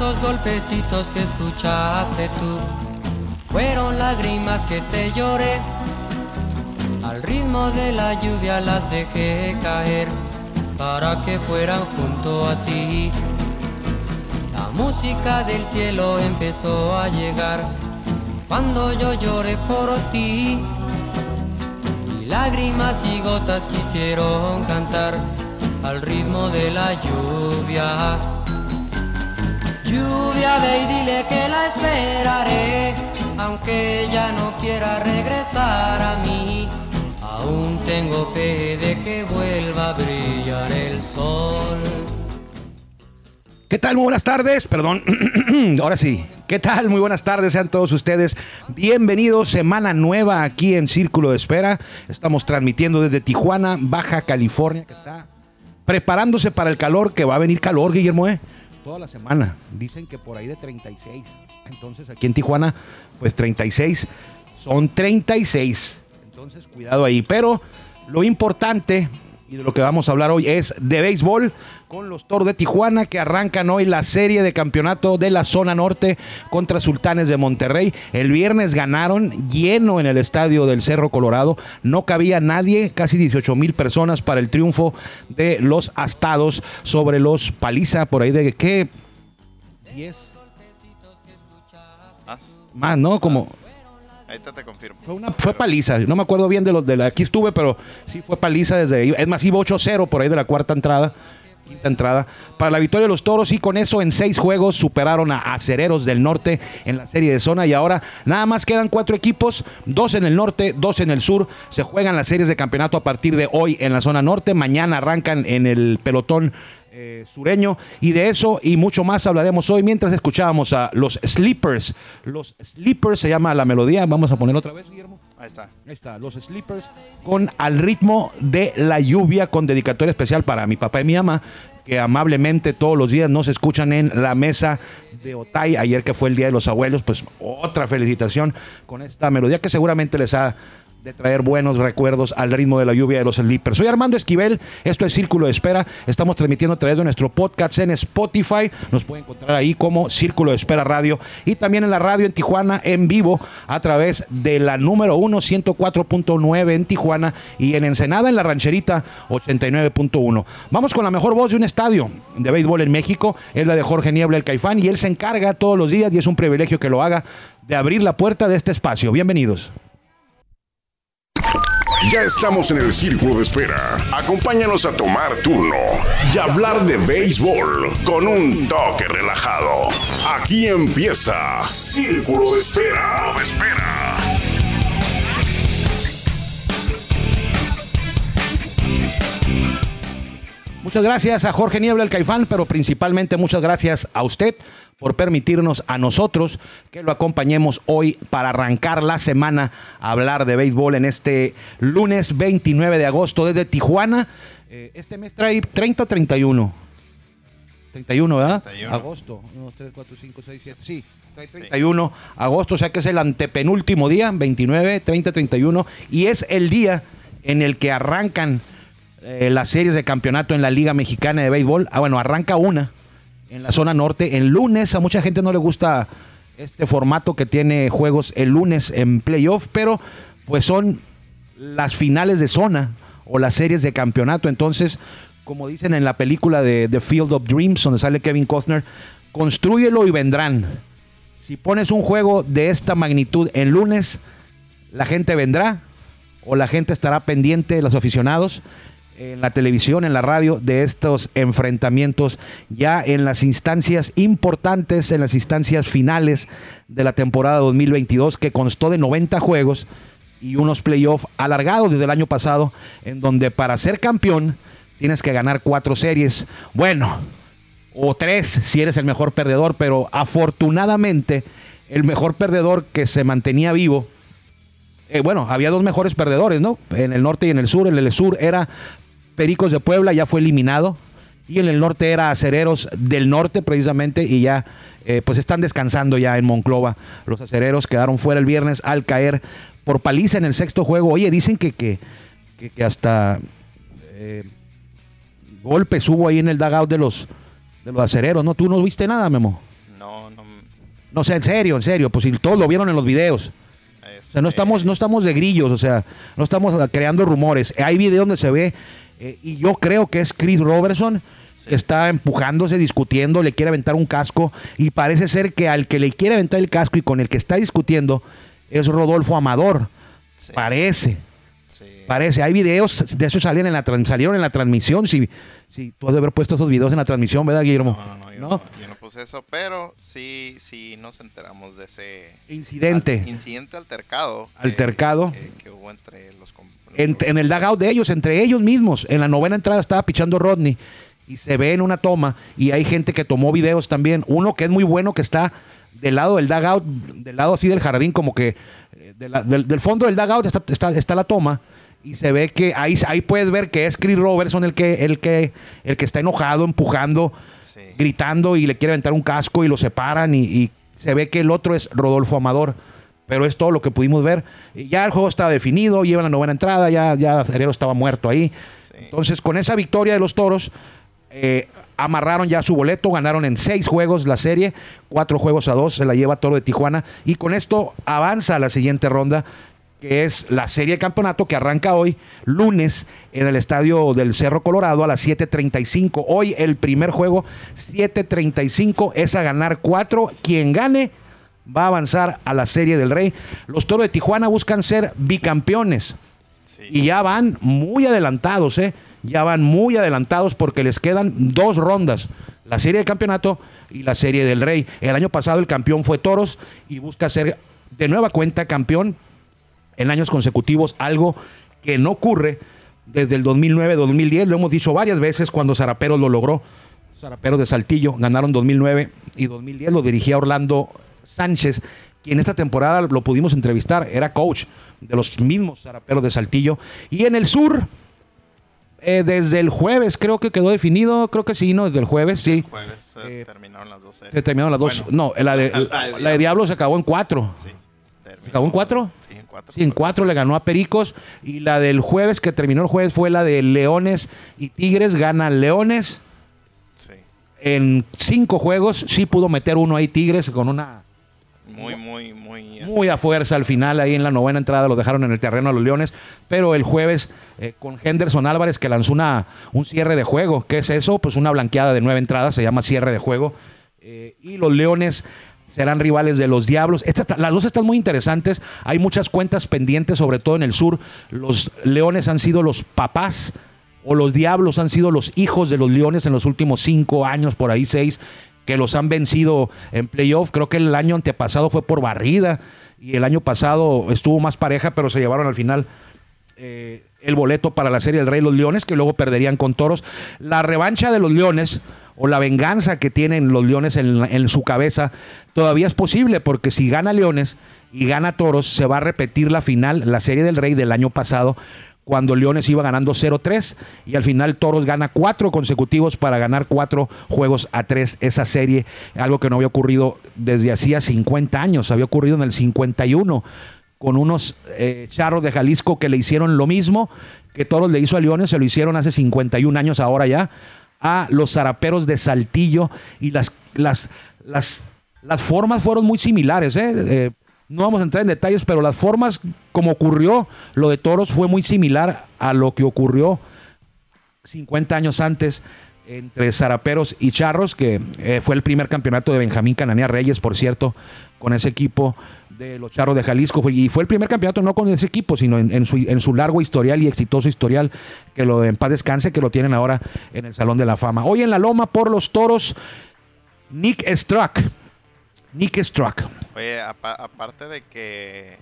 esos golpecitos que escuchaste tú fueron lágrimas que te lloré. Al ritmo de la lluvia las dejé caer para que fueran junto a ti. La música del cielo empezó a llegar cuando yo lloré por ti. Y lágrimas y gotas quisieron cantar al ritmo de la lluvia. Lluvia, ve y dile que la esperaré, aunque ella no quiera regresar a mí. Aún tengo fe de que vuelva a brillar el sol. ¿Qué tal? Muy buenas tardes. Perdón. Ahora sí. ¿Qué tal? Muy buenas tardes. Sean todos ustedes bienvenidos. Semana nueva aquí en Círculo de Espera. Estamos transmitiendo desde Tijuana, Baja California, que está preparándose para el calor, que va a venir calor, Guillermo, ¿eh? Toda la semana. Dicen que por ahí de 36. Entonces aquí en Tijuana, pues 36 son 36. Entonces cuidado ahí. Pero lo importante y de lo que vamos a hablar hoy es de béisbol con los Toros de Tijuana que arrancan hoy la serie de campeonato de la zona norte contra Sultanes de Monterrey. El viernes ganaron lleno en el estadio del Cerro Colorado. No cabía nadie, casi 18 mil personas para el triunfo de los Astados sobre los Paliza, por ahí de qué? 10 más, ¿no? Como Ahorita te confirmo. fue, una, fue paliza, no me acuerdo bien de los de la aquí estuve, pero sí fue paliza desde. Es más, iba 8-0 por ahí de la cuarta entrada, quinta entrada. Para la victoria de los toros y con eso en seis juegos superaron a Acereros del Norte en la serie de zona y ahora nada más quedan cuatro equipos, dos en el norte, dos en el sur. Se juegan las series de campeonato a partir de hoy en la zona norte. Mañana arrancan en el pelotón eh, sureño y de eso y mucho más hablaremos hoy mientras escuchábamos a los Sleepers. Los Sleepers se llama la melodía. Vamos a poner otra vez, Guillermo. Ahí está. Ahí está, los Sleepers con Al ritmo de la lluvia con dedicatoria especial para mi papá y mi mamá que amablemente todos los días nos escuchan en la mesa de Otay. Ayer que fue el Día de los Abuelos, pues otra felicitación con esta melodía que seguramente les ha de traer buenos recuerdos al ritmo de la lluvia de los Sleepers. Soy Armando Esquivel, esto es Círculo de Espera, estamos transmitiendo a través de nuestro podcast en Spotify, nos pueden encontrar ahí como Círculo de Espera Radio y también en la radio en Tijuana en vivo a través de la número 1 104.9 en Tijuana y en Ensenada en la rancherita 89.1. Vamos con la mejor voz de un estadio de béisbol en México, es la de Jorge Niebla el Caifán y él se encarga todos los días y es un privilegio que lo haga de abrir la puerta de este espacio. Bienvenidos. Ya estamos en el círculo de espera. Acompáñanos a tomar turno y hablar de béisbol con un toque relajado. Aquí empieza Círculo de Espera. De espera. Muchas gracias a Jorge Niebla, el Caifán, pero principalmente muchas gracias a usted por permitirnos a nosotros que lo acompañemos hoy para arrancar la semana a hablar de béisbol en este lunes 29 de agosto desde Tijuana. Eh, este mes trae 30 o 31. 31, ¿verdad? 31. Agosto. 1, 3, 4, 5, 6, 7. Sí, trae 31 agosto, o sea que es el antepenúltimo día, 29, 30, 31. Y es el día en el que arrancan eh, las series de campeonato en la Liga Mexicana de Béisbol. Ah, bueno, arranca una en la zona norte. En lunes, a mucha gente no le gusta este formato que tiene juegos el lunes en playoff, pero pues son las finales de zona o las series de campeonato. Entonces, como dicen en la película de The Field of Dreams, donde sale Kevin Costner, construyelo y vendrán. Si pones un juego de esta magnitud en lunes, la gente vendrá o la gente estará pendiente, los aficionados, en la televisión, en la radio, de estos enfrentamientos ya en las instancias importantes, en las instancias finales de la temporada 2022, que constó de 90 juegos y unos playoffs alargados desde el año pasado, en donde para ser campeón tienes que ganar cuatro series. Bueno, o tres si eres el mejor perdedor, pero afortunadamente el mejor perdedor que se mantenía vivo eh, bueno, había dos mejores perdedores, ¿no? En el norte y en el sur. En el sur era Pericos de Puebla, ya fue eliminado. Y en el norte era Acereros del Norte, precisamente, y ya eh, pues están descansando ya en Monclova. Los acereros quedaron fuera el viernes al caer por paliza en el sexto juego. Oye, dicen que, que, que- que hasta eh, golpes hubo ahí en el dugout de los, de los acereros, ¿no? ¿Tú no viste nada, Memo? No sé, en serio, en serio, pues si todos lo vieron en los videos. O sea, no este, estamos, no estamos de grillos, o sea, no estamos creando rumores. Hay videos donde se ve, eh, y yo creo que es Chris Robertson, que está empujándose, discutiendo, le quiere aventar un casco, y parece ser que al que le quiere aventar el casco y con el que está discutiendo es Rodolfo Amador. Sí. Parece. sí. Parece, hay videos de eso salieron en la salieron en la transmisión. Si, si tú has de haber puesto esos videos en la transmisión, ¿verdad, Guillermo? No, no, no, yo ¿No? no, yo no puse eso, pero sí, sí nos enteramos de ese Incidente. al- incidente altercado. Altercado. Que, que hubo entre los com- En, en el dugout de ellos, entre ellos mismos. En la novena entrada estaba pichando Rodney y se ve en una toma y hay gente que tomó videos también. Uno que es muy bueno que está del lado del dugout, del lado así del jardín, como que eh, de la- del, del fondo del dugout está, está, está la toma y se ve que ahí, ahí puedes ver que es Chris Robertson el que, el que, el que está enojado, empujando, Sí. gritando y le quiere aventar un casco y lo separan y, y se ve que el otro es Rodolfo Amador. Pero es todo lo que pudimos ver. Ya el juego está definido, lleva la novena entrada, ya, ya estaba muerto ahí. Sí. Entonces, con esa victoria de los toros, eh, amarraron ya su boleto, ganaron en seis juegos la serie, cuatro juegos a dos, se la lleva Toro de Tijuana. Y con esto avanza a la siguiente ronda, que es la serie de campeonato que arranca hoy, lunes, en el estadio del Cerro Colorado a las 7:35. Hoy el primer juego, 7:35, es a ganar cuatro. Quien gane va a avanzar a la serie del Rey. Los Toros de Tijuana buscan ser bicampeones. Sí. Y ya van muy adelantados, ¿eh? Ya van muy adelantados porque les quedan dos rondas. La serie de campeonato y la serie del rey. El año pasado el campeón fue Toros y busca ser de nueva cuenta campeón en años consecutivos, algo que no ocurre desde el 2009-2010. Lo hemos dicho varias veces cuando Zaraperos lo logró. Zaraperos de Saltillo ganaron 2009 y 2010. Lo dirigía Orlando Sánchez, quien esta temporada lo pudimos entrevistar. Era coach de los mismos Zaraperos de Saltillo. Y en el sur, eh, desde el jueves creo que quedó definido. Creo que sí, ¿no? Desde el jueves, sí. Jueves eh, Eh, terminaron las dos series. Se terminaron las dos. Bueno, no, la de, la de la de Diablo se acabó en cuatro. Sí. terminó- acabó en cuatro? Sí, en cuatro. Sí, en cuatro le ganó a Pericos. Y la del jueves, que terminó el jueves, fue la de Leones y Tigres. Gana Leones Sí. en cinco juegos. Sí pudo meter uno ahí Tigres con una Muy, muy, muy. muy a fuerza al final. Ahí en la novena entrada lo dejaron en el terreno a los Leones. Pero el jueves eh, con Henderson Álvarez que lanzó una, un cierre de juego. ¿Qué es eso? Pues una blanqueada de nueve entradas. Se llama cierre de juego. Eh, y los Leones serán rivales de los Diablos. Estas- las dos están muy interesantes. Hay muchas cuentas pendientes, sobre todo en el sur. Los Leones han sido los papás o los Diablos han sido los hijos de los Leones en los últimos cinco años, por ahí seis, que los han vencido en playoff. Creo que el año antepasado fue por barrida y el año pasado estuvo más pareja, pero se llevaron al final eh, el boleto para la serie del Rey los Leones, que luego perderían con Toros. La revancha de los Leones o la venganza que tienen los Leones en, en su cabeza todavía es posible, porque si gana Leones y gana Toros, se va a repetir la final, la serie del Rey del año pasado, cuando Leones iba ganando 0-3 y al final Toros gana cuatro consecutivos para ganar cuatro juegos a tres esa serie, algo que no había ocurrido desde hacía 50 años, había ocurrido en el 51 con unos eh, charros de Jalisco que le hicieron lo mismo que Toros le hizo a Leones, se lo hicieron hace 51 años ahora ya, a los zaraperos de Saltillo y las, las, las, las formas fueron muy similares. ¿eh? Eh, no vamos a entrar en detalles, pero las formas como ocurrió lo de Toros fue muy similar a lo que ocurrió 50 años antes entre Zaraperos y Charros, que eh, fue el primer campeonato de Benjamín Cananea Reyes, por cierto, con ese equipo de los Charros de Jalisco. Y fue el primer campeonato no con ese equipo, sino en, en su, en su largo historial y exitoso historial, que lo en paz descanse, que lo tienen ahora en el Salón de la Fama. Hoy en la Loma por los Toros, Nick Struck. Nick Struck. Oye, apa- aparte de que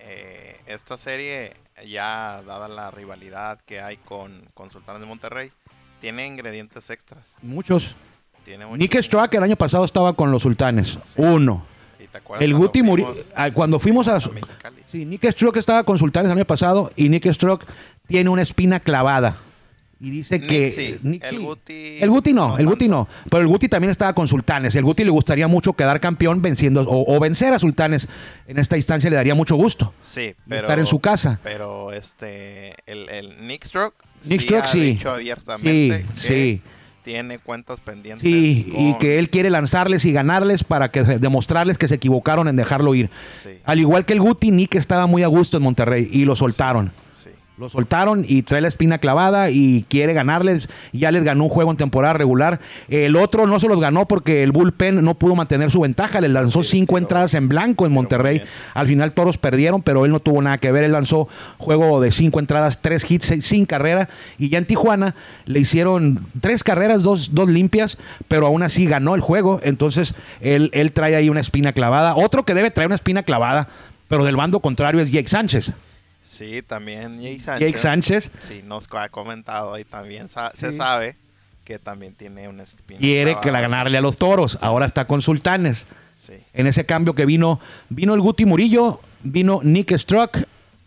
eh, esta serie, ya dada la rivalidad que hay con, con Sultanes de Monterrey, tiene ingredientes extras. Muchos. Tiene muchos Nick Struck el año pasado estaba con los Sultanes. Uno. ¿Y te acuerdas El Guti murió. ah, Cuando fuimos a. Sí, Nick Struck estaba con Sultanes el año pasado y Nick Struck tiene una espina clavada. Y dice Nick que. sí, Nick el sí. Guti El Guti no, no el Guti no. Pero el Guti también estaba con Sultanes. El Guti le gustaría mucho quedar campeón venciendo o, o vencer a Sultanes. En esta instancia le daría mucho gusto. Sí, pero. estar en su casa. Pero este. El, el Nick Stroke. Nick sí Stroke ha sí. dicho abiertamente Sí, que tiene cuentas pendientes. Sí, y que él quiere lanzarles y ganarles para que demostrarles que se equivocaron en dejarlo ir. Sí, Al igual que el Guti, Nick estaba muy a gusto en Monterrey y lo soltaron. Lo soltaron y trae la espina clavada y quiere ganarles. Ya les ganó un juego en temporada regular. El otro no se los ganó porque el bullpen no pudo mantener su ventaja. Le lanzó cinco entradas en blanco en Monterrey. Al final toros perdieron, pero él no tuvo nada que ver. Él lanzó juego de cinco entradas, tres hits seis- sin carrera. Y ya en Tijuana le hicieron tres carreras, dos, dos limpias, pero aún así ganó el juego. Entonces él, él trae ahí una espina clavada. Otro que debe traer una espina clavada, pero del bando contrario es Jake Sánchez. Sí, también Jake Sánchez. Jake Sánchez Sí, nos ha comentado y también sa- se sabe que también tiene una espina. quiere que la ganarle a los toros. Ahora está con Sultanes. Sí, En ese cambio que vino, vino el Guti Murillo, vino Nick Struck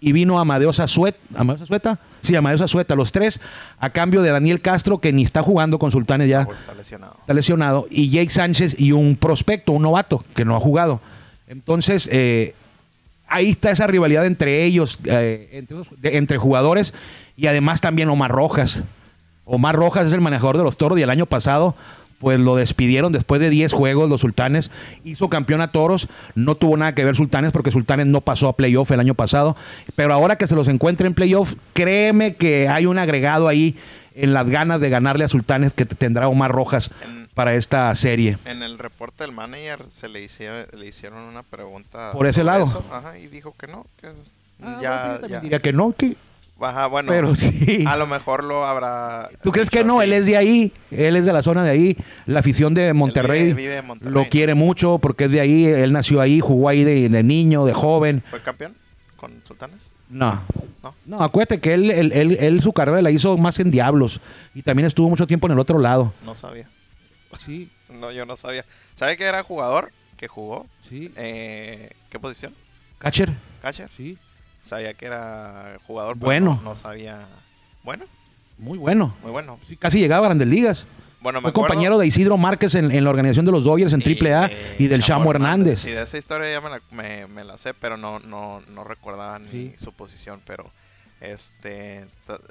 y vino Amadeus Azueta. ¿Amadeus Azueta? Sí, Amadeus Azueta, los tres, a cambio de Daniel Castro, que ni está jugando con Sultanes ya, pues está lesionado. está lesionado, y Jake Sánchez y un prospecto, un novato, que no ha jugado. Entonces, eh, ahí está esa rivalidad entre ellos, eh, entre, jugadores, y además también Omar Rojas. Omar Rojas es el manejador de los toros y el año pasado pues lo despidieron después de 10 juegos los Sultanes. Hizo campeón a toros, no tuvo nada que ver Sultanes porque Sultanes no pasó a playoff el año pasado. Pero ahora que se los encuentre en playoff, créeme que hay un agregado ahí en las ganas de ganarle a Sultanes que tendrá Omar Rojas para esta serie. En el reporte del manager se le, hicie- le hicieron una pregunta. Por ese lado. eso, Ajá, y dijo que no. Que Ah, ya, ya. diría que no, que, Ajá, bueno, pero sí. a lo mejor lo habrá. ¿Tú crees que no? así. Él es de ahí, él es de la zona de ahí. La afición de Monterrey vive- vive en Monterrey. lo quiere mucho porque es de ahí, él nació ahí, jugó ahí de, de niño, de joven. ¿Fue campeón con Sultanes? No. No. No, acuérdate que él, él, él- él su carrera la hizo más en Diablos y también estuvo mucho tiempo en el otro lado. No sabía. Sí, No, yo no sabía. ¿Sabe que era jugador que jugó? sí. Eh, ¿Qué posición? Catcher, ¿Catcher? sí. Sabía que era jugador, pero Bueno. no, no sabía. Bueno, Muy bueno. muy bueno. Sí, casi llegaba a Grandes Ligas. Bueno, me Fue acuerdo- compañero de Isidro Márquez en, en la organización de los Dodgers en AAA de y del Chamo Hernández. Sí, de esa historia ya me la, me- me la sé, pero no, no, no recordaba ni Sí. su posición. Pero este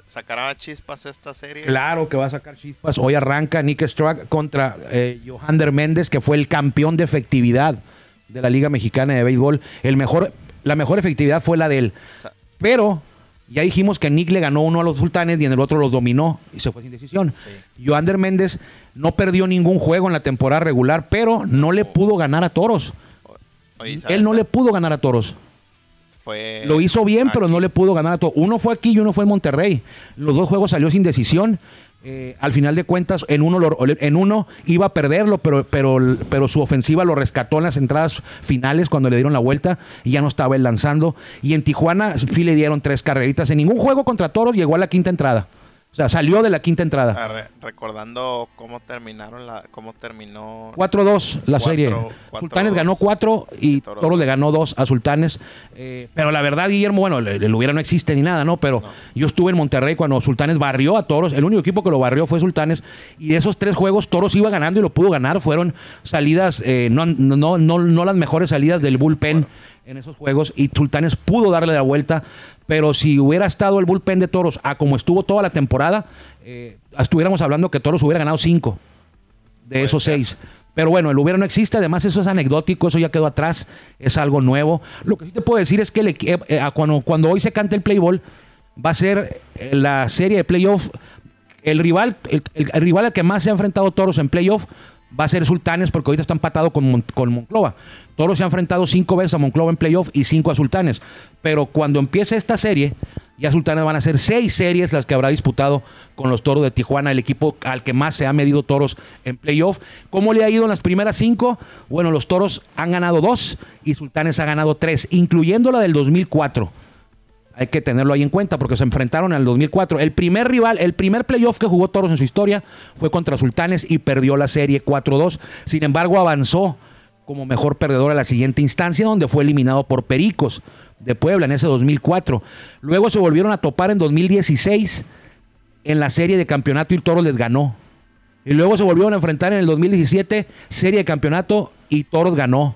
sacará chispas esta serie. Claro que va a sacar chispas. Hoy arranca Nick Struck contra eh, Johander Méndez, que fue el campeón de efectividad de la Liga Mexicana de Béisbol. El mejor, la mejor efectividad fue la de él. Pero ya dijimos que Nick le ganó uno a los sultanes y en el otro los dominó y se fue sin decisión. Sí. Johander Méndez no perdió ningún juego en la temporada regular, pero no le pudo ganar a Toros. Él no le pudo ganar a Toros. Fue Lo hizo bien, pero no le pudo ganar a todo. Uno fue aquí y uno fue en Monterrey. Los dos juegos salió sin decisión. Eh, al final de cuentas, en uno, lo- en uno iba a perderlo, pero, pero, pero su ofensiva lo rescató en las entradas finales cuando le dieron la vuelta y ya no estaba él lanzando. Y en Tijuana sí le dieron tres carreritas. En ningún juego contra Toros llegó a la quinta entrada. O sea, salió de la quinta entrada. Ah, re- recordando cómo terminaron la cómo terminó 4-2 la serie. Sultanes ganó 4 y Toros Toros le ganó 2 a Sultanes. Eh, pero la verdad, Guillermo, bueno, el, el hubiera no existe ni nada, ¿no? Pero yo estuve en Monterrey cuando Sultanes barrió a Toros. El único equipo que lo barrió fue Sultanes. Y de esos tres juegos, Toros iba ganando y lo pudo ganar. Fueron salidas, eh, no, no, no, no las mejores salidas del bullpen en esos juegos. Y Sultanes pudo darle la vuelta. Pero si hubiera estado el bullpen de Toros a como estuvo toda la temporada, eh, estuviéramos hablando que Toros hubiera ganado 5 de Puede esos ser. seis. Pero bueno, el hubiera no existe, además eso es anecdótico, eso ya quedó atrás, es algo nuevo. Lo que sí te puedo decir es que el eh, eh, cuando, cuando hoy se cante el play ball, va a ser eh, la serie de playoff. El rival, el, el- el rival al que más se ha enfrentado Toros en playoff va a ser Sultanes, porque ahorita está empatado con, con Monclova. Toros se ha enfrentado cinco veces a Monclova en playoff y cinco a Sultanes. Pero cuando empiece esta serie, ya Sultanes van a ser seis series las que habrá disputado con los Toros de Tijuana, el equipo al que más se ha medido Toros en playoff. ¿Cómo le ha ido en las primeras cinco? Bueno, los Toros han ganado dos y Sultanes ha ganado tres, incluyendo la del 2004. Hay que tenerlo ahí en cuenta porque se enfrentaron en el 2004. El primer rival, el primer playoff que jugó Toros en su historia fue contra Sultanes y perdió la serie 4-2. Sin embargo, avanzó como mejor perdedor a la siguiente instancia, donde fue eliminado por Pericos de Puebla en ese 2004. Luego se volvieron a topar en 2016 en la serie de campeonato y Toros les ganó. Y luego se volvieron a enfrentar en el 2017, serie de campeonato y Toros ganó.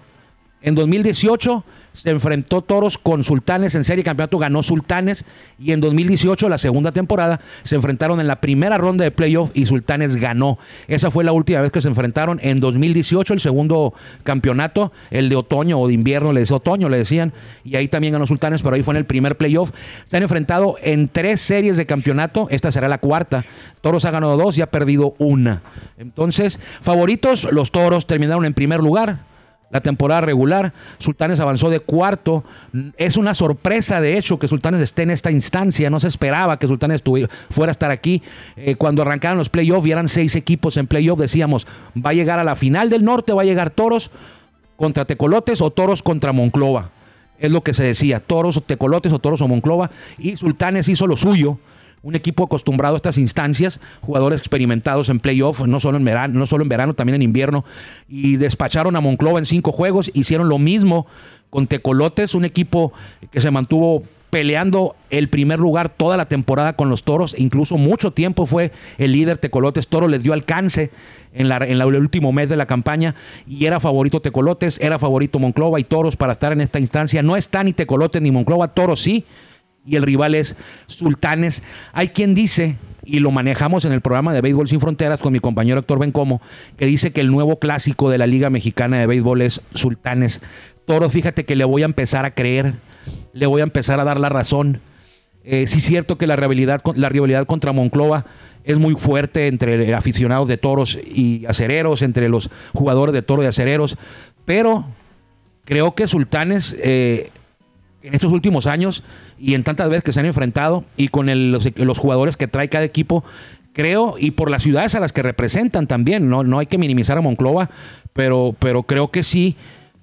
En 2018 se enfrentó Toros con Sultanes en serie campeonato, ganó Sultanes y en 2018, la segunda temporada, se enfrentaron en la primera ronda de playoff y Sultanes ganó. Esa fue la última vez que se enfrentaron en 2018, el segundo campeonato, el de otoño o de invierno, le decía otoño, le decían, y ahí también ganó Sultanes, pero ahí fue en el primer playoff. Se han enfrentado en tres series de campeonato, esta será la cuarta. Toros ha ganado dos y ha perdido una. Entonces, favoritos, los Toros terminaron en primer lugar la temporada regular. Sultanes avanzó de cuarto. Es una sorpresa, de hecho, que Sultanes esté en esta instancia. No se esperaba que Sultanes fuera a estar aquí. Eh, cuando arrancaron los playoffs y eran seis equipos en playoff, decíamos, va a llegar a la final del norte, va a llegar Toros contra Tecolotes o Toros contra Monclova. Es lo que se decía, Toros o Tecolotes o Toros o Monclova. Y Sultanes hizo lo suyo un equipo acostumbrado a estas instancias, jugadores experimentados en playoff, no solo en verano, no solo en verano, también en invierno, y despacharon a Monclova en cinco juegos, hicieron lo mismo con Tecolotes, un equipo que se mantuvo peleando el primer lugar toda la temporada con los toros, incluso mucho tiempo fue el líder Tecolotes, Toro les dio alcance en, la, en el último mes de la campaña y era favorito Tecolotes, era favorito Monclova y Toros para estar en esta instancia, no está ni Tecolotes ni Monclova, Toros sí, y el rival es Sultanes. Hay quien dice, y lo manejamos en el programa de Béisbol Sin Fronteras con mi compañero Héctor Bencomo, que dice que el nuevo clásico de la Liga Mexicana de Béisbol es Sultanes. Toro, fíjate que le voy a empezar a creer, le voy a empezar a dar la razón. Eh, sí es cierto que la rivalidad, la rivalidad contra Monclova es muy fuerte entre aficionados de toros y acereros, entre los jugadores de toros y acereros, pero creo que Sultanes eh, en estos últimos años y en tantas veces que se han enfrentado y con los, jugadores que trae cada equipo, creo, y por las ciudades a las que representan también, no, no hay que minimizar a Monclova, pero, pero creo que sí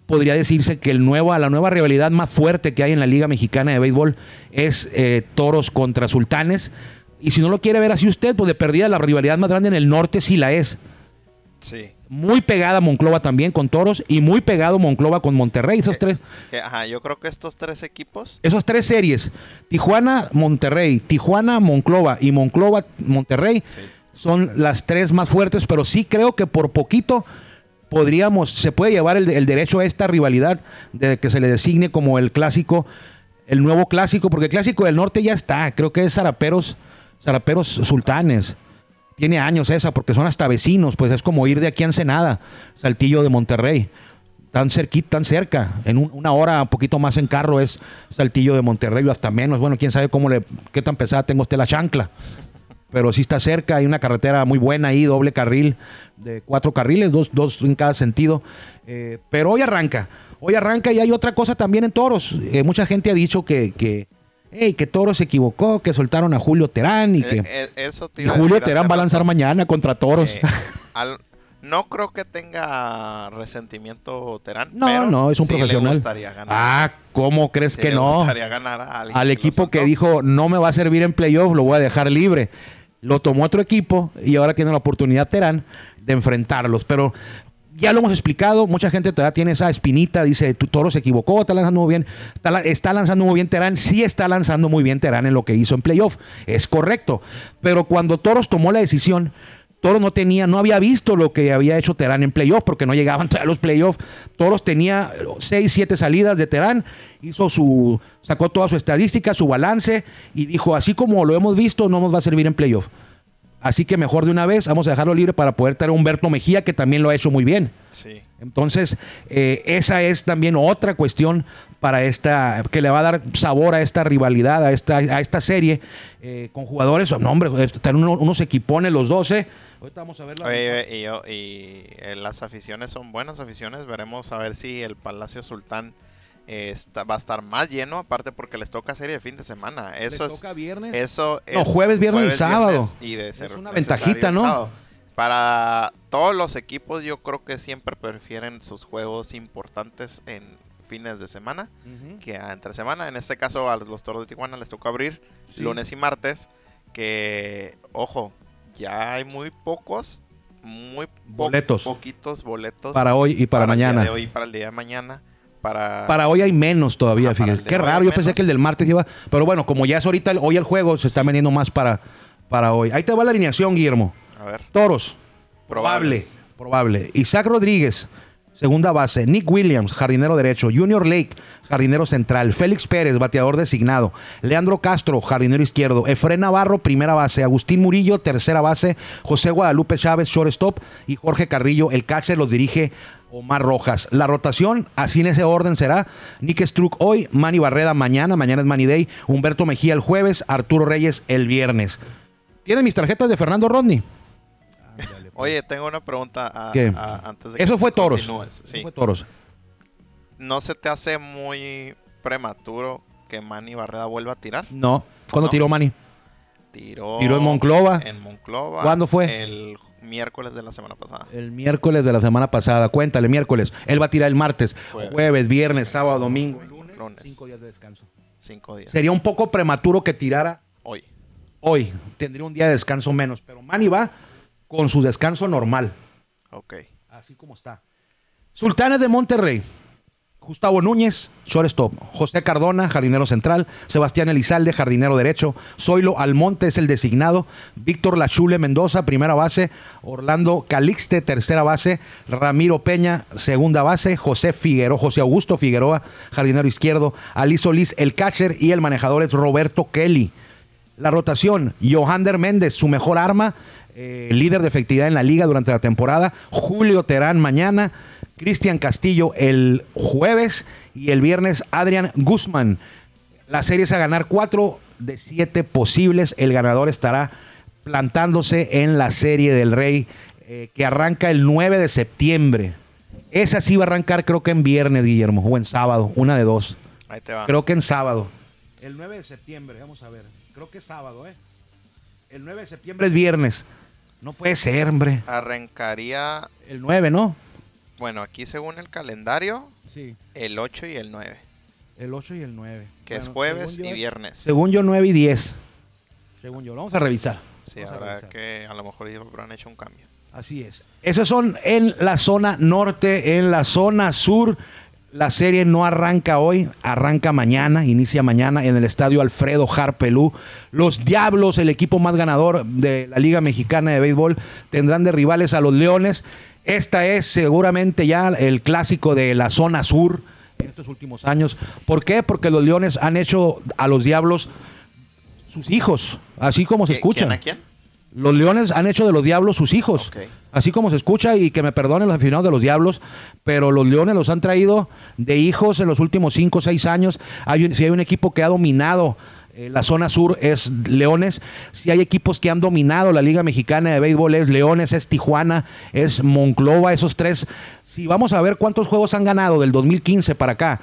podría decirse que el nuevo, la nueva rivalidad más fuerte que hay en la Liga Mexicana de Béisbol es eh, Toros contra Sultanes. Y si no lo quiere ver así usted, pues de perdida la rivalidad más grande en el norte sí la es. Sí. Muy pegada Monclova también con Toros y muy pegado Monclova con Monterrey. Esos tres. ajá, yo creo que estos tres equipos. Esos tres series, Tijuana, Monterrey, Tijuana, Monclova y Monclova, Monterrey, son las tres más fuertes, pero sí creo que por poquito podríamos, se puede llevar el, el derecho a esta rivalidad de que se le designe como el clásico, el nuevo clásico, porque el clásico del norte ya está, creo que es Zaraperos, Zaraperos Sultanes tiene años esa, porque son hasta vecinos, pues es como ir de aquí a Ensenada, Saltillo de Monterrey. Tan cerquita, tan cerca. En una hora, un poquito más en carro, es Saltillo de Monterrey, o hasta menos. Bueno, quién sabe cómo le, qué tan pesada tengo usted la chancla. Pero sí está cerca, hay una carretera muy buena ahí, doble carril, de cuatro carriles, dos, dos en cada sentido. Eh, pero hoy arranca. Hoy arranca y hay otra cosa también en toros. Eh, mucha gente ha dicho que, que Ey, que Toro se equivocó, que soltaron a Julio Terán y eh, que eh, Julio Terán va a lanzar mañana contra Toros. no creo que tenga resentimiento Terán. No, no, es un profesional. Ah, ¿cómo crees que no? Al equipo que dijo no me va a servir en playoff, lo voy a dejar libre. Lo tomó otro equipo y ahora tiene la oportunidad Terán de enfrentarlos. Pero ya lo hemos explicado, mucha gente todavía tiene esa espinita, dice, tu toro se equivocó, está lanzando muy bien, está, lanzando muy bien Terán, sí está lanzando muy bien Terán en lo que hizo en playoff, es correcto, pero cuando Toros tomó la decisión, Toros no tenía, no había visto lo que había hecho Terán en playoff, porque no llegaban todavía los playoffs. Toros tenía 6, 7 salidas de Terán, hizo su, sacó toda su estadística, su balance, y dijo, así como lo hemos visto, no nos va a servir en playoff. Así que mejor de una vez, vamos a dejarlo libre para poder traer a Humberto Mejía, que también lo ha hecho muy bien. Sí. Entonces, eh, esa es también otra cuestión para esta, que le va a dar sabor a esta rivalidad, a esta, a esta serie, eh, con jugadores, no hombre, están unos, equipones los 12. Ahorita vamos a ver y, y eh, las aficiones son buenas aficiones, veremos a ver si el Palacio Sultán va a estar más lleno, aparte porque les toca serie de fin de semana. Eso ¿Les toca viernes? Eso no, jueves, viernes y sábado. y de ser es una ventajita, ¿no? Para todos los equipos, yo creo que siempre prefieren sus juegos importantes en fines de semana que entre semana. En este caso, a los toros de Tijuana les toca abrir lunes y martes. Que, ojo, ya hay muy pocos, muy boletos. poquitos boletos para hoy y para, mañana. de hoy para el día de mañana. Para... hoy hay menos todavía, fíjate. Qué raro, yo pensé que el del martes iba. Pero bueno, como ya es ahorita, hoy el juego se está vendiendo más para, para hoy. Ahí te va la alineación, Guillermo. A ver. Toros. Probable. Probable. Isaac Rodríguez, segunda base. Nick Williams, jardinero derecho. Junior Lake, jardinero central. Félix Pérez, bateador designado. Leandro Castro, jardinero izquierdo. Efren Navarro, primera base. Agustín Murillo, tercera base. José Guadalupe Chávez, shortstop. Y Jorge Carrillo, el catcher, los dirige Omar Rojas. La rotación, así en ese orden será. Nick Struck hoy, Manny Barreda mañana, mañana es Manny Day. Humberto Mejía el jueves, Arturo Reyes el viernes. ¿Tiene mis tarjetas de Fernando Rodney? Oye, tengo una pregunta a- ¿Qué? a- antes de que Eso fue toros. continúes. Eso Sí. fue toros. ¿No se te hace muy prematuro que Manny Barreda vuelva a tirar? No. ¿Cuándo No. tiró Manny? Tiró, Tiró en Monclova. En Monclova. ¿Cuándo fue? El miércoles de la semana pasada. El miércoles de la semana pasada. Cuéntale, miércoles. Él va a tirar el martes, Jueves. jueves, viernes, sábado, domingo. Lunes. Cinco días de descanso. Cinco días. Sería un poco prematuro que tirara Hoy. hoy. Tendría un día de descanso menos. Pero Manny va con su descanso normal. Ok. Así como está. Sultanes de Monterrey. Gustavo Núñez, shortstop. José Cardona, jardinero central. Sebastián Elizalde, jardinero derecho. Zoilo Almonte es el designado. Víctor Lachule Mendoza, primera base. Orlando Calixte, tercera base. Ramiro Peña, segunda base. José Figueroa, José Augusto Figueroa, jardinero izquierdo. Ali Solís, el catcher. Y el manejador es Roberto Kelly. La rotación, Johander Méndez, su mejor arma, eh, líder de efectividad en la liga durante la temporada. Julio Terán mañana, Cristian Castillo el jueves y el viernes Adrián Guzmán. La serie es a ganar cuatro de siete posibles. El ganador estará plantándose en la serie del Rey eh, que arranca el 9 de septiembre. Esa sí va a arrancar creo que en viernes, Guillermo, o en sábado, una de dos. Ahí te va. Creo que en sábado. El 9 de septiembre, vamos a ver. Creo que es sábado, ¿eh? El 9 de septiembre es viernes. No puede ser, hombre. Arrancaría, El 9, ¿no? bueno, aquí según el calendario, Sí. el 8 y el 9. El 8 y el 9. Que es Bueno, jueves según y yo- viernes. Según yo, 9 y 10. Según yo. Lo vamos a revisar. Sí, Vamos a habrá revisar. que a lo mejor ellos habrán hecho un cambio. Así es. Esos son en la zona norte, en la zona sur. La serie no arranca hoy, arranca mañana, inicia mañana en el estadio Alfredo Harpelú. Los Diablos, el equipo más ganador de la Liga Mexicana de Béisbol, tendrán de rivales a los Leones. Esta es seguramente ya el clásico de la zona sur en estos últimos años. ¿Por qué? Porque los Leones han hecho a los Diablos sus hijos, así como se ¿Qui- escucha. ¿Quién a quién? Los Leones han hecho de los Diablos sus hijos. Así como se escucha y que me perdonen los aficionados de los Diablos, pero los Leones los han traído de hijos en los últimos 5 o 6 años. Hay un- si hay un equipo que ha dominado eh, la zona sur es Leones. Si hay equipos que han dominado la Liga Mexicana de Béisbol es Leones, es Tijuana, es Monclova, esos tres. Si vamos a ver cuántos juegos han ganado del 2015 para acá,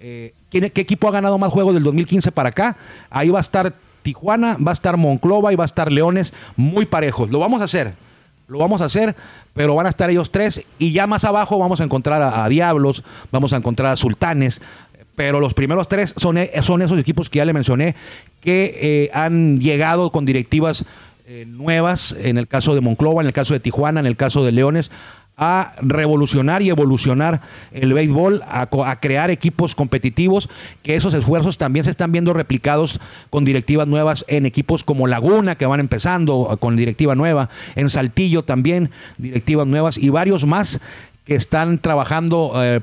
eh, ¿quién- ¿qué equipo ha ganado más juegos del 2015 para acá? Ahí va a estar Tijuana, va a estar Monclova y va a estar Leones muy parejos. Lo vamos a hacer. Lo vamos a hacer, pero van a estar ellos tres y ya más abajo vamos a encontrar a, Diablos, vamos a encontrar a Sultanes, pero los primeros tres son, e- son esos equipos que ya le mencioné que eh, han llegado con directivas eh, nuevas, en el caso de Monclova, en el caso de Tijuana, en el caso de Leones, a revolucionar y evolucionar el béisbol, a, crear equipos competitivos, que esos esfuerzos también se están viendo replicados con directivas nuevas en equipos como Laguna, que van empezando con directiva nueva, en Saltillo también, directivas nuevas, y varios más que están trabajando. eh,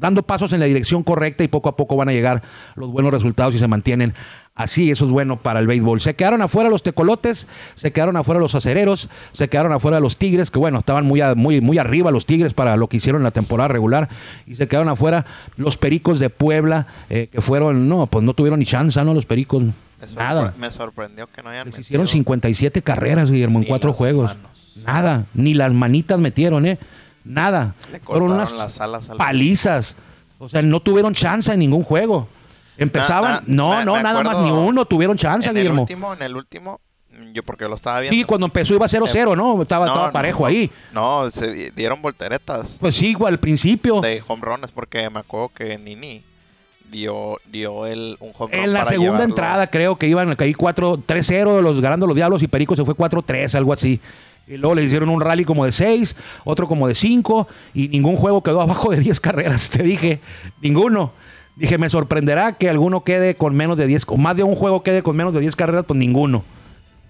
dando pasos en la dirección correcta y poco a poco van a llegar los buenos resultados y se mantienen así. Eso es bueno para el béisbol. Se quedaron afuera los tecolotes, se quedaron afuera los acereros, se quedaron afuera los tigres, que bueno, estaban muy, a- muy, muy arriba los tigres para lo que hicieron en la temporada regular, y se quedaron afuera los pericos de Puebla, eh, que fueron, no, pues no tuvieron ni chance, ¿no? Los pericos, Me, nada. me sorprendió que no hayan Les metido hicieron 57 carreras, Guillermo, en Ni cuatro juegos. manos. Nada, ni las manitas metieron, ¿eh? Nada. Le Fueron unas las alas al- palizas. O sea, no tuvieron chance en ningún juego. Empezaban, Na- na- no, me- no, me nada más ni uno tuvieron chance, en el Guillermo. último, en el último, yo porque lo estaba viendo. Sí, cuando empezó iba 0-0, ¿no? Estaba, No, estaba parejo no. ahí. No, se di- dieron volteretas Pues sí, igual, al principio. de home runs porque me acuerdo que Nini dio, dio el, un home run En la para segunda llevarlo. entrada creo que iban ahí 4-3-0 los ganando los Diablos y Perico se fue 4-3, algo así. Y luego le hicieron un rally como de 6, otro como de 5 y ningún juego quedó abajo de 10 carreras, te dije, ninguno. Dije, me sorprenderá que alguno quede con menos de 10, o más de un juego quede con menos de 10 carreras, pues ninguno.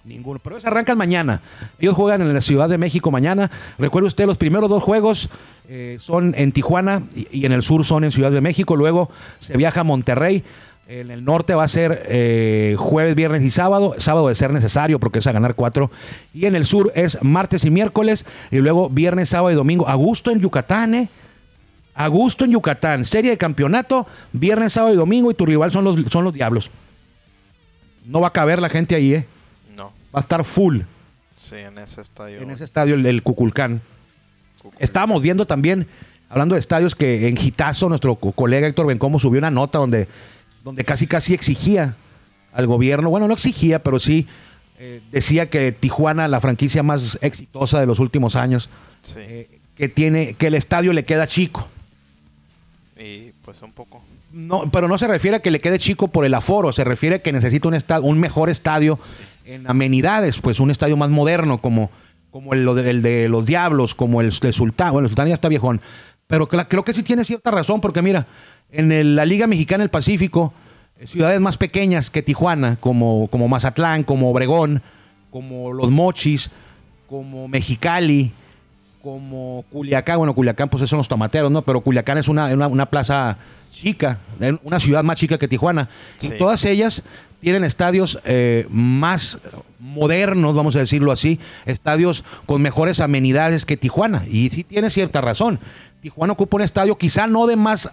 Ninguno. Pero ellos arrancan mañana. Ellos juegan en la Ciudad de México mañana. Recuerde usted, los primeros dos juegos eh, son en Tijuana y, en el sur son en Ciudad de México. Luego se viaja a Monterrey. En el norte va a ser eh, jueves, viernes y sábado. Sábado de ser necesario porque es a ganar cuatro. Y en el sur es martes y miércoles. Y luego viernes, sábado y domingo. A gusto en Yucatán, ¿eh? A gusto en Yucatán. Serie de campeonato, viernes, sábado y domingo. Y tu rival son los, son los Diablos. No va a caber la gente ahí, ¿eh? No. Va a estar full Sí, en ese estadio. en ese estadio, el, el Cuculcán. Estábamos viendo también, hablando de estadios, que en Gitazo, nuestro co- colega Héctor Bencomo subió una nota donde, donde casi casi exigía al gobierno, bueno, no exigía, pero sí eh, decía que Tijuana, la franquicia más exitosa de los últimos años, Sí. eh, que tiene, que el estadio le queda chico. Y pues un poco. No, pero no se refiere a que le quede chico por el aforo, se refiere a que necesita un, un mejor estadio en amenidades, pues un estadio más moderno como, como el, de, el de los Diablos, como el de Sultán. Bueno, el Sultán ya está viejón. Pero creo que sí tiene cierta razón, porque mira, en el- la Liga Mexicana del Pacífico, eh, ciudades más pequeñas que Tijuana, como, como Mazatlán, como Obregón, como Los Mochis, como Mexicali, como Culiacán, bueno, Culiacán pues esos son los tomateros, ¿no? Pero Culiacán es una, una, una plaza chica, una ciudad más chica que Tijuana. Y Sí. todas ellas tienen estadios eh, más modernos, vamos a decirlo así, estadios con mejores amenidades que Tijuana. Y sí tiene cierta razón. Tijuana ocupa un estadio quizá no de más,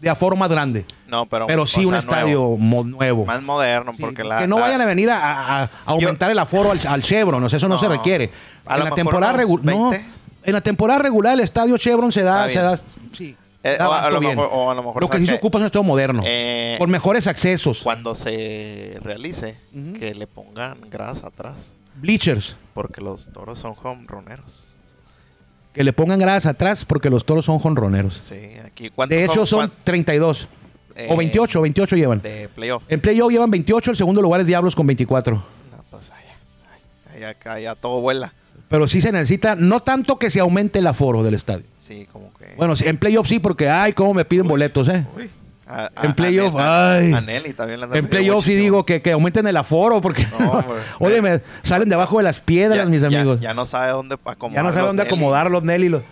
de aforo más grande, No, pero. pero sí un estadio nuevo. mo- nuevo. Más moderno, Sí, porque la. que no la- vayan a venir a, a- a aumentar el aforo al, al Chevron, o sea, eso no, No. se requiere. A en la temporada regular, no, 20. En la temporada regular el estadio Chevron se da, se da, sí, Eh, o a lo mejor- o a lo mejor, Lo que ¿sabes sí se ocupa es un estadio moderno, Eh, con mejores accesos, Cuando se realice, que le pongan grasa atrás. bleachers, Porque los toros son homeruneros. que le pongan gradas atrás porque los toros son jonroneros. Sí, aquí. ¿cuántos De hecho son cuán- 32 eh, o 28, 28 llevan. De playoff. En playoff llevan 28, el segundo lugar es Diablos con 24. No, pues allá. Allá, ya todo vuela. Pero sí se necesita, no tanto que se aumente el aforo del estadio. Sí, como que. Bueno, en playoff sí, porque, ay, cómo me piden boletos, ¿eh? A- a- en playoff, ay. A Nelly también le andan En playoff sí digo que, que aumenten el aforo, porque, No, oye, me salen debajo de las piedras, Ya- mis amigos. Ya, no sabe dónde acomodar. Ya no sabe dónde acomodarlos, Nelly. los-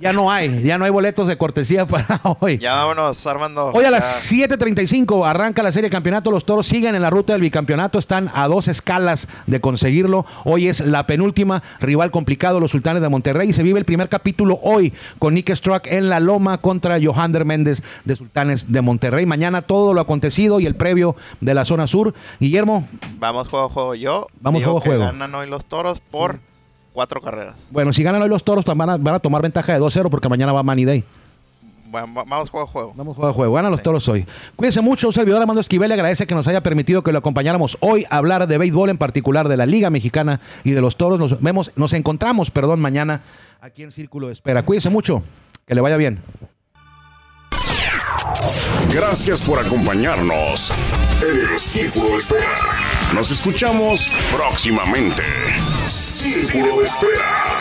Ya no hay, ya no hay boletos de cortesía para hoy. Ya vámonos, Armando. Hoy a Ya. las 7.35 arranca la serie de campeonato. Los toros siguen en la ruta del bicampeonato. Están a dos escalas de conseguirlo. Hoy es la penúltima. Rival complicado, los sultanes de Monterrey. Y se vive el primer capítulo hoy con Nick Struck en la loma contra Johander Méndez de Sultanes de Monterrey. Mañana todo lo acontecido y el previo de la zona sur. Guillermo, Vamos juego juego. Yo. Vamos digo juego juego. Ganan hoy los toros por cuatro carreras. bueno, si ganan hoy los toros, van a, van a tomar ventaja de 2-0 porque mañana va Manny Day. Va- Vamos juego a juego. Vamos juego a juego. Ganan los Sí. toros hoy. Cuídense mucho. Un servidor Armando Esquivel le agradece que nos haya permitido que lo acompañáramos hoy a hablar de béisbol, en particular de la Liga Mexicana y de los toros. Nos vemos, nos encontramos, perdón, mañana aquí en Círculo de Espera. Cuídense mucho. Que le vaya bien. Gracias por acompañarnos en el Círculo de Espera. Nos escuchamos próximamente. Círculo de Espera.